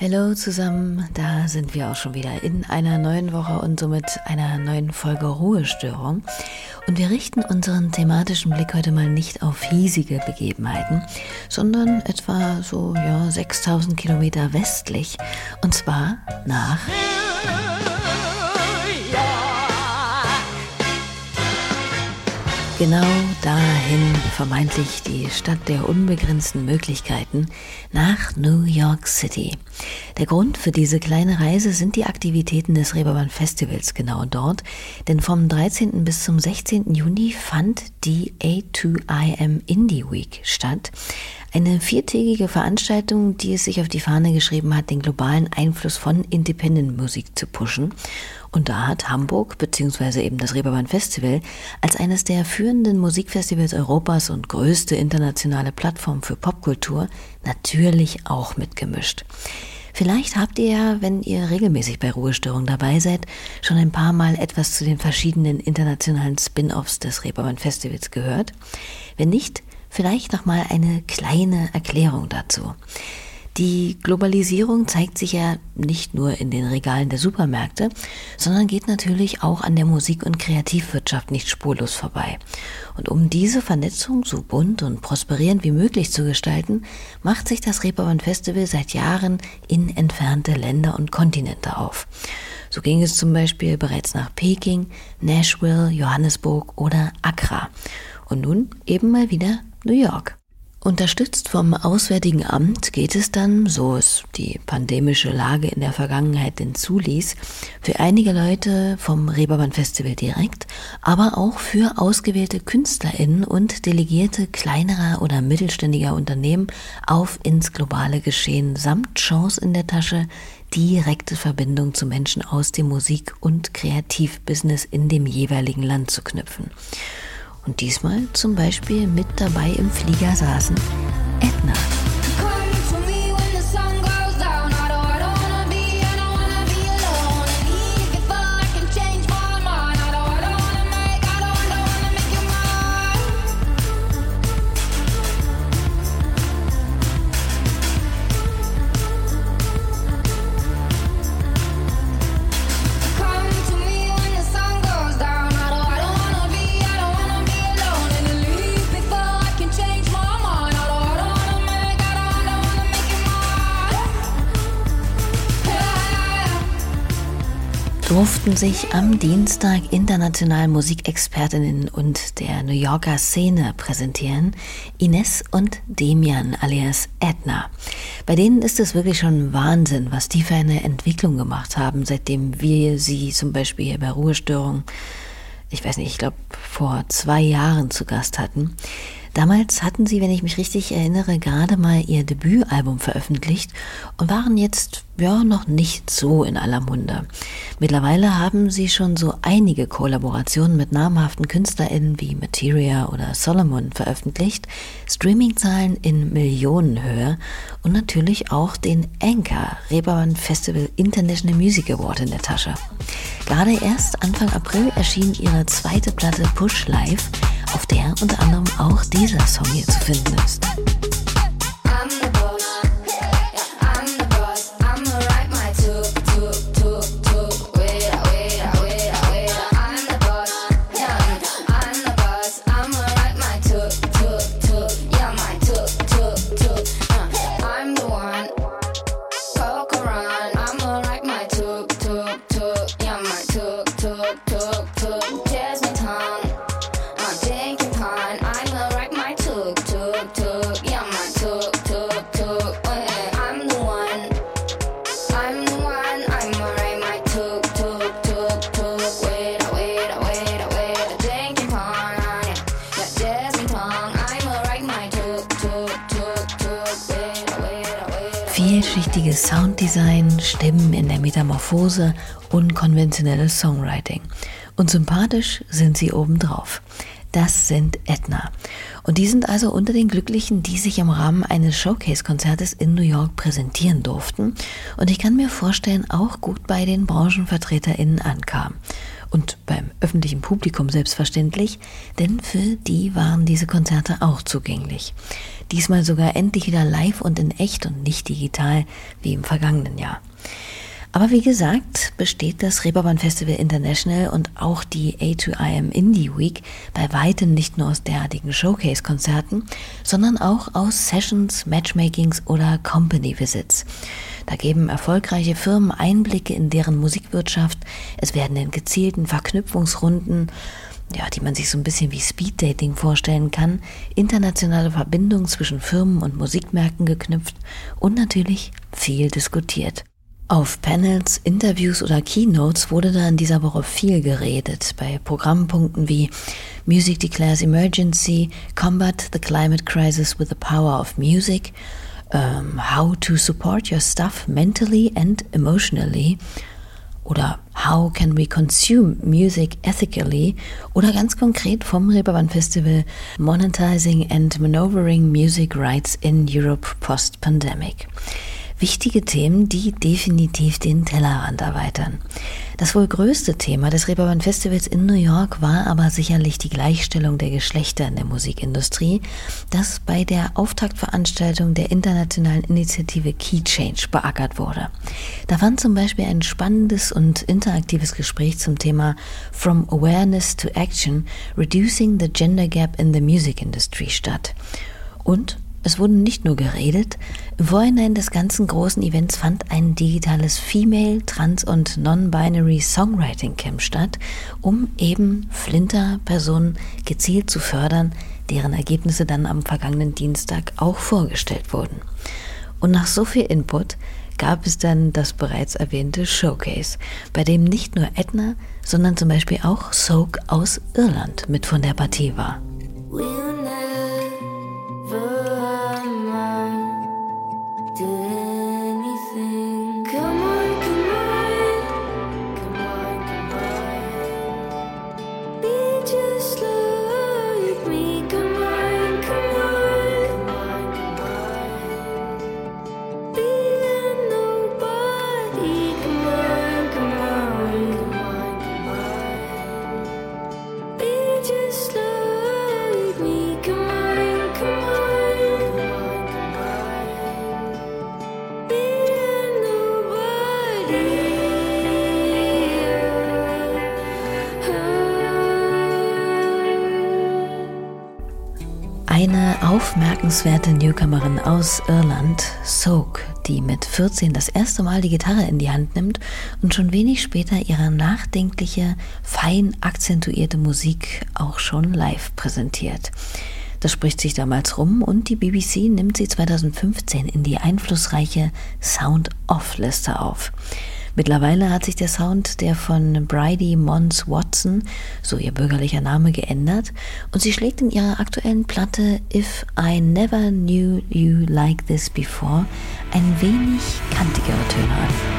Hallo zusammen, da sind wir auch schon wieder in einer neuen Woche und somit einer neuen Folge Ruhestörung. Und wir richten unseren thematischen Blick heute mal nicht auf hiesige Begebenheiten, sondern etwa so ja 6000 Kilometer westlich und zwar nach Genau dahin, vermeintlich die Stadt der unbegrenzten Möglichkeiten, nach New York City. Der Grund für diese kleine Reise sind die Aktivitäten des Reeperbahn Festivals genau dort, denn vom 13. bis zum 16. Juni fand die A2IM Indie Week statt. Eine viertägige Veranstaltung, die es sich auf die Fahne geschrieben hat, den globalen Einfluss von Independent-Musik zu pushen. Und da hat Hamburg bzw. eben das Reeperbahn Festival als eines der führenden Musikfestivals Europas und größte internationale Plattform für Popkultur natürlich auch mitgemischt. Vielleicht habt ihr ja, wenn ihr regelmäßig bei Ruhestörung dabei seid, schon ein paar Mal etwas zu den verschiedenen internationalen Spin-offs des Reeperbahn Festivals gehört. Wenn nicht, Vielleicht noch mal eine kleine Erklärung dazu. Die Globalisierung zeigt sich ja nicht nur in den Regalen der Supermärkte, sondern geht natürlich auch an der Musik- und Kreativwirtschaft nicht spurlos vorbei. Und um diese Vernetzung so bunt und prosperierend wie möglich zu gestalten, macht sich das Reeperbahn Festival seit Jahren in entfernte Länder und Kontinente auf. So ging es zum Beispiel bereits nach Peking, Nashville, Johannesburg oder Accra. Und nun eben mal wieder New York. Unterstützt vom Auswärtigen Amt geht es dann, so es die pandemische Lage in der Vergangenheit denn zuließ, für einige Leute vom Reeperbahn Festival direkt, aber auch für ausgewählte KünstlerInnen und Delegierte kleinerer oder mittelständiger Unternehmen auf ins globale Geschehen samt Chance in der Tasche, direkte Verbindung zu Menschen aus dem Musik- und Kreativbusiness in dem jeweiligen Land zu knüpfen. Und diesmal zum Beispiel mit dabei im Flieger saßen Edna. Durften sich am Dienstag international Musikexpertinnen und der New Yorker Szene präsentieren, Ines und Demian alias Edna. Bei denen ist es wirklich schon Wahnsinn, was die für eine Entwicklung gemacht haben, seitdem wir sie zum Beispiel hier bei Ruhestörung, ich weiß nicht, ich glaube vor zwei Jahren zu Gast hatten. Damals hatten sie, wenn ich mich richtig erinnere, gerade mal ihr Debütalbum veröffentlicht und waren jetzt ja noch nicht so in aller Munde. Mittlerweile haben sie schon so einige Kollaborationen mit namhaften KünstlerInnen wie Materia oder Solomon veröffentlicht, Streamingzahlen in Millionenhöhe und natürlich auch den Anchor Reeperbahn Festival International Music Award in der Tasche. Gerade erst Anfang April erschien ihre zweite Platte Push Live, auf der unter anderem auch dieser Song hier zu finden ist. Vielschichtiges Sounddesign, Stimmen in der Metamorphose, unkonventionelles Songwriting. Und sympathisch sind sie obendrauf. Das sind Edna. Und die sind also unter den Glücklichen, die sich im Rahmen eines Showcase-Konzertes in New York präsentieren durften. Und ich kann mir vorstellen, auch gut bei den Branchenvertreterinnen ankam. Und beim öffentlichen Publikum selbstverständlich, denn für die waren diese Konzerte auch zugänglich. Diesmal sogar endlich wieder live und in echt und nicht digital wie im vergangenen Jahr. Aber wie gesagt, besteht das Reeperbahn Festival International und auch die A2IM Indie Week bei weitem nicht nur aus derartigen Showcase-Konzerten, sondern auch aus Sessions, Matchmakings oder Company Visits. Da geben erfolgreiche Firmen Einblicke in deren Musikwirtschaft. Es werden in gezielten Verknüpfungsrunden ja, die man sich so ein bisschen wie Speeddating vorstellen kann, internationale Verbindungen zwischen Firmen und Musikmärkten geknüpft und natürlich viel diskutiert. Auf Panels, Interviews oder Keynotes wurde da in dieser Woche viel geredet, bei Programmpunkten wie Music Declares Emergency, Combat the Climate Crisis with the Power of Music, um, How to Support Your Stuff Mentally and Emotionally oder How can we consume music ethically oder ganz konkret vom Reeperbahn Festival Monetizing and Maneuvering Music Rights in Europe Post-Pandemic wichtige Themen, die definitiv den Tellerrand erweitern. Das wohl größte Thema des Reeperbahn Festivals in New York war aber sicherlich die Gleichstellung der Geschlechter in der Musikindustrie, das bei der Auftaktveranstaltung der internationalen Initiative Key Change beackert wurde. Da fand zum Beispiel ein spannendes und interaktives Gespräch zum Thema From Awareness to Action, Reducing the Gender Gap in the Music Industry statt. Und es wurde nicht nur geredet, im Vorhinein des ganzen großen Events fand ein digitales Female, Trans- und Non-Binary Songwriting Camp statt, um eben Flinter-Personen gezielt zu fördern, deren Ergebnisse dann am vergangenen Dienstag auch vorgestellt wurden. Und nach so viel Input gab es dann das bereits erwähnte Showcase, bei dem nicht nur Edna, sondern zum Beispiel auch Soak aus Irland mit von der Partie war. Aufmerkenswerte Newcomerin aus Irland, Soak, die mit 14 das erste Mal die Gitarre in die Hand nimmt und schon wenig später ihre nachdenkliche, fein akzentuierte Musik auch schon live präsentiert. Das spricht sich damals rum und die BBC nimmt sie 2015 in die einflussreiche Sound-Off-Liste auf. Mittlerweile hat sich der Sound der von Bridie Mons Watson, so ihr bürgerlicher Name, geändert und sie schlägt in ihrer aktuellen Platte If I Never Knew You Like This Before ein wenig kantigere Töne an.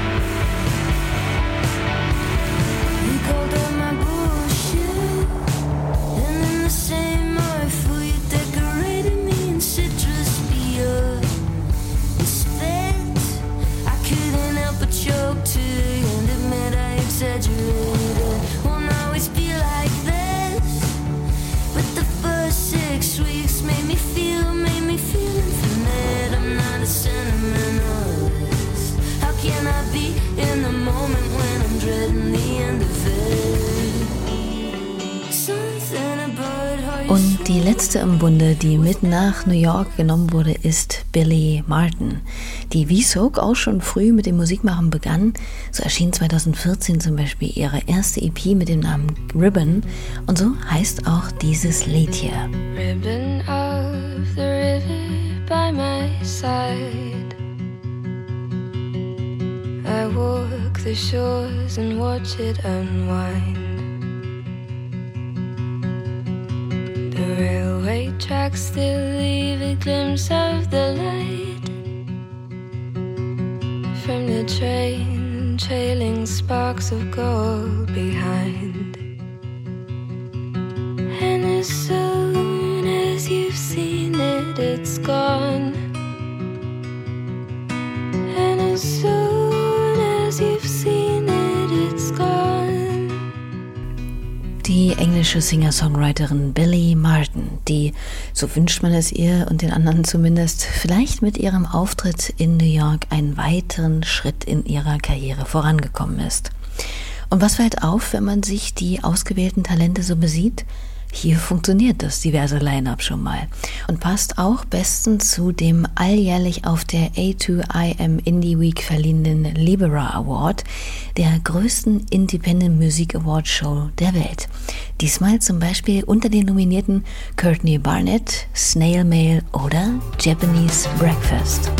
Die letzte im Bunde, die mit nach New York genommen wurde, ist Billy Martin, die wie Soak auch schon früh mit dem Musikmachen begann. So erschien 2014 zum Beispiel ihre erste EP mit dem Namen Ribbon und so heißt auch dieses Lied hier. Ribbon of the river by my side the shores and watch it unwind The railway tracks still leave a glimpse of the light from the train, trailing sparks of gold behind. And as soon englische Singer-Songwriterin Billy Martin, die, so wünscht man es ihr und den anderen zumindest, vielleicht mit ihrem Auftritt in New York einen weiteren Schritt in ihrer Karriere vorangekommen ist. Und was fällt auf, wenn man sich die ausgewählten Talente so besieht? Hier funktioniert das diverse Line-up schon mal und passt auch bestens zu dem alljährlich auf der A2IM Indie Week verliehenen Libera Award, der größten Independent Music Award Show der Welt. Diesmal zum Beispiel unter den Nominierten Courtney Barnett, Snail Mail oder Japanese Breakfast.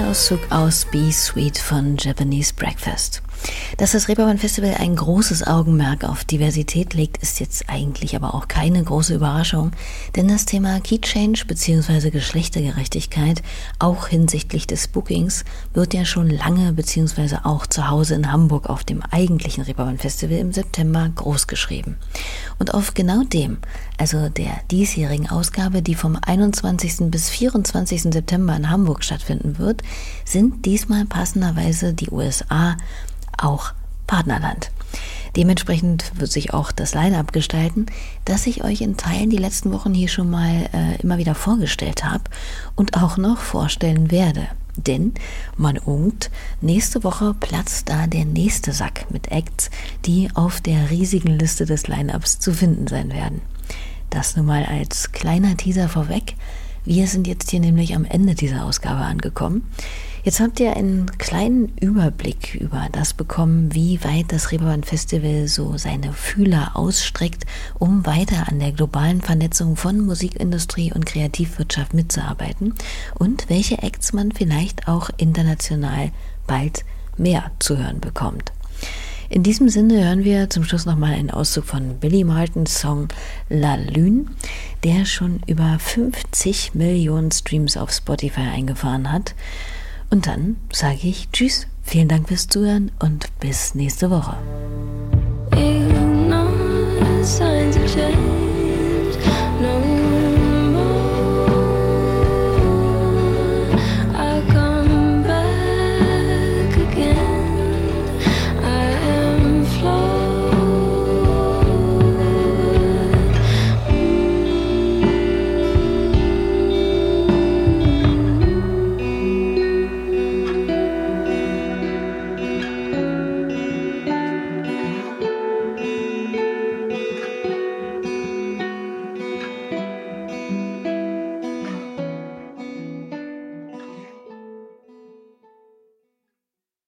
Auszug aus Be Sweet von Japanese Breakfast. Dass das Reeperbahn Festival ein großes Augenmerk auf Diversität legt, ist jetzt eigentlich aber auch keine große Überraschung, denn das Thema Key Change bzw. Geschlechtergerechtigkeit, auch hinsichtlich des Bookings, wird ja schon lange bzw. auch zu Hause in Hamburg auf dem eigentlichen Reeperbahn Festival im September großgeschrieben. Und auf genau dem, also der diesjährigen Ausgabe, die vom 21. bis 24. September in Hamburg stattfinden wird, sind diesmal passenderweise die USA, auch Partnerland. Dementsprechend wird sich auch das Line-up gestalten, das ich euch in Teilen die letzten Wochen hier schon mal äh, immer wieder vorgestellt habe und auch noch vorstellen werde. Denn man ungt, nächste Woche platzt da der nächste Sack mit Acts, die auf der riesigen Liste des Line-ups zu finden sein werden. Das nun mal als kleiner Teaser vorweg. Wir sind jetzt hier nämlich am Ende dieser Ausgabe angekommen. Jetzt habt ihr einen kleinen Überblick über das bekommen, wie weit das Reeperbahn Festival so seine Fühler ausstreckt, um weiter an der globalen Vernetzung von Musikindustrie und Kreativwirtschaft mitzuarbeiten und welche Acts man vielleicht auch international bald mehr zu hören bekommt. In diesem Sinne hören wir zum Schluss nochmal einen Auszug von Billy Martins Song La Lune, der schon über 50 Millionen Streams auf Spotify eingefahren hat. Und dann sage ich Tschüss, vielen Dank fürs Zuhören und bis nächste Woche. Ignore signs of change. No